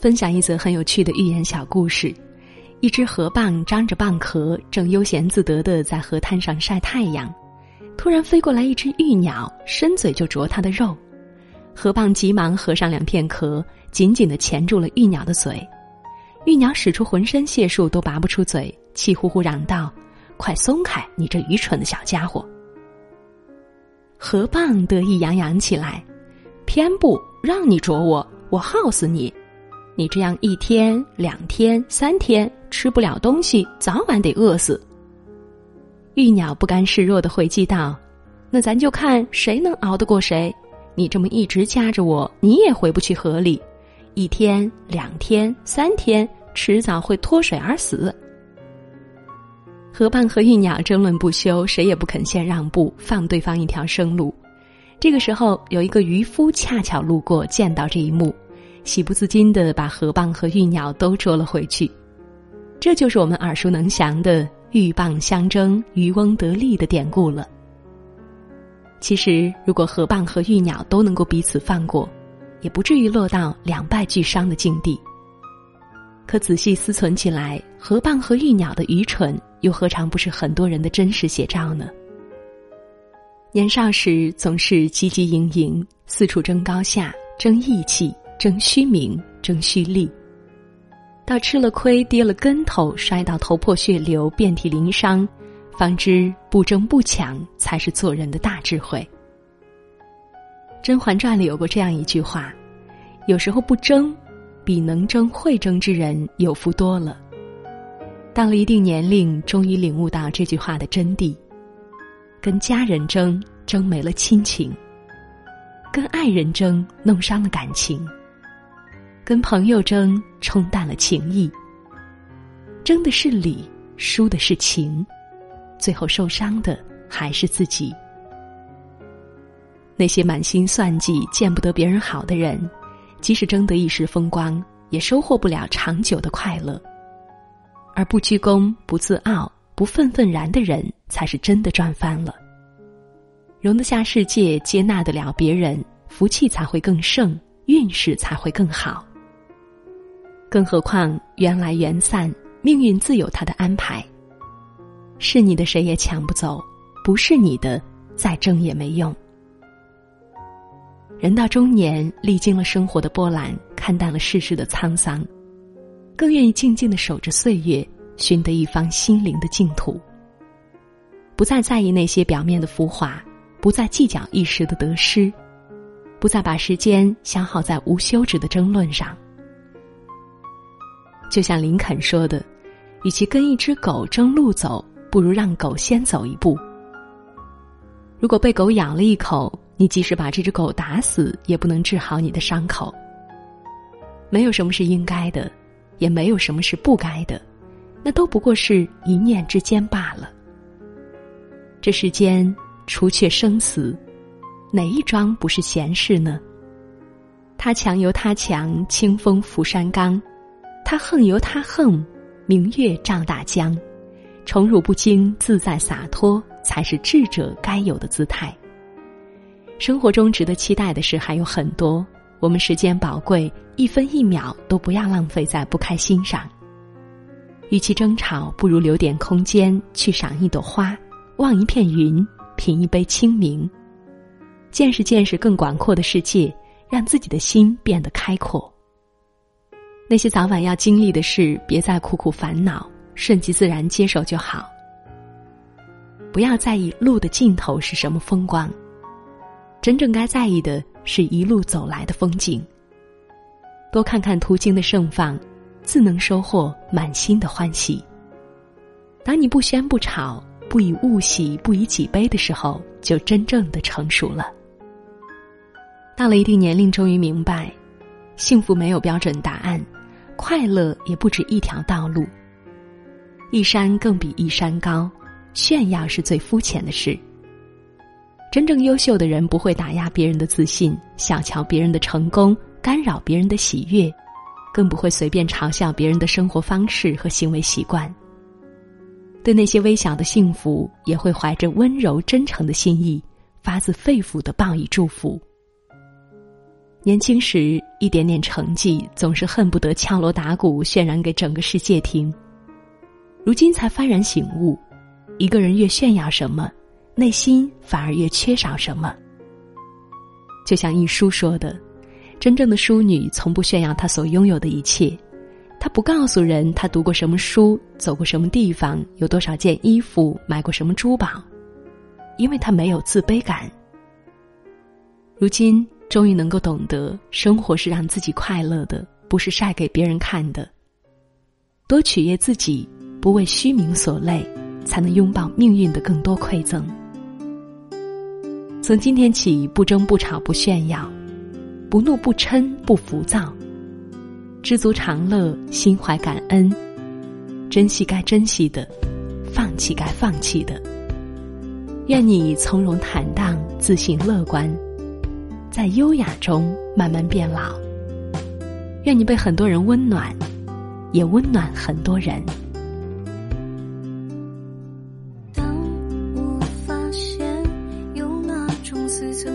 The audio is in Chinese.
分享一则很有趣的寓言小故事：一只河蚌张着蚌壳，正悠闲自得的在河滩上晒太阳。突然飞过来一只玉鸟，伸嘴就啄它的肉。河蚌急忙合上两片壳，紧紧的钳住了玉鸟的嘴。玉鸟使出浑身解数都拔不出嘴，气呼呼嚷道：“快松开，你这愚蠢的小家伙！”河蚌得意洋洋起来：“偏不让你啄我，我耗死你！你这样一天、两天、三天吃不了东西，早晚得饿死。”玉鸟不甘示弱的回击道：“那咱就看谁能熬得过谁。你这么一直夹着我，你也回不去河里。一天、两天、三天，迟早会脱水而死。”河蚌和玉鸟争论不休，谁也不肯先让步，放对方一条生路。这个时候，有一个渔夫恰巧路过，见到这一幕，喜不自禁的把河蚌和玉鸟都捉了回去。这就是我们耳熟能详的。鹬蚌相争，渔翁得利的典故了。其实，如果河蚌和玉鸟都能够彼此放过，也不至于落到两败俱伤的境地。可仔细思忖起来，河蚌和玉鸟的愚蠢，又何尝不是很多人的真实写照呢？年少时总是汲汲营营，四处争高下、争义气、争虚名、争虚利。到吃了亏、跌了跟头、摔到头破血流、遍体鳞伤，方知不争不抢才是做人的大智慧。《甄嬛传》里有过这样一句话：“有时候不争，比能争会争之人有福多了。”到了一定年龄，终于领悟到这句话的真谛：跟家人争，争没了亲情；跟爱人争，弄伤了感情。跟朋友争，冲淡了情谊。争的是理，输的是情，最后受伤的还是自己。那些满心算计、见不得别人好的人，即使争得一时风光，也收获不了长久的快乐。而不居功、不自傲、不愤愤然的人，才是真的赚翻了。容得下世界，接纳得了别人，福气才会更盛，运势才会更好。更何况缘来缘散，命运自有他的安排。是你的谁也抢不走，不是你的再争也没用。人到中年，历经了生活的波澜，看淡了世事的沧桑，更愿意静静的守着岁月，寻得一方心灵的净土。不再在意那些表面的浮华，不再计较一时的得失，不再把时间消耗在无休止的争论上。就像林肯说的：“与其跟一只狗争路走，不如让狗先走一步。如果被狗咬了一口，你即使把这只狗打死，也不能治好你的伤口。没有什么是应该的，也没有什么是不该的，那都不过是一念之间罢了。这世间除却生死，哪一桩不是闲事呢？他强由他强，清风拂山岗。”他横由他横，明月照大江，宠辱不惊，自在洒脱，才是智者该有的姿态。生活中值得期待的事还有很多，我们时间宝贵，一分一秒都不要浪费在不开心上。与其争吵，不如留点空间去赏一朵花，望一片云，品一杯清明，见识见识更广阔的世界，让自己的心变得开阔。那些早晚要经历的事，别再苦苦烦恼，顺其自然接受就好。不要在意路的尽头是什么风光，真正该在意的是一路走来的风景。多看看途经的盛放，自能收获满心的欢喜。当你不喧不吵，不以物喜，不以己悲的时候，就真正的成熟了。到了一定年龄，终于明白，幸福没有标准答案。快乐也不止一条道路，一山更比一山高，炫耀是最肤浅的事。真正优秀的人不会打压别人的自信，小瞧别人的成功，干扰别人的喜悦，更不会随便嘲笑别人的生活方式和行为习惯。对那些微小的幸福，也会怀着温柔真诚的心意，发自肺腑的报以祝福。年轻时一点点成绩总是恨不得敲锣打鼓渲染给整个世界听，如今才幡然醒悟，一个人越炫耀什么，内心反而越缺少什么。就像一书说的，真正的淑女从不炫耀她所拥有的一切，她不告诉人她读过什么书，走过什么地方，有多少件衣服，买过什么珠宝，因为她没有自卑感。如今。终于能够懂得，生活是让自己快乐的，不是晒给别人看的。多取悦自己，不为虚名所累，才能拥抱命运的更多馈赠。从今天起，不争不吵不炫耀，不怒不嗔不浮躁，知足常乐，心怀感恩，珍惜该珍惜的，放弃该放弃的。愿你从容坦荡，自信乐观。在优雅中慢慢变老。愿你被很多人温暖也温暖很多人。当我发现有那种自碎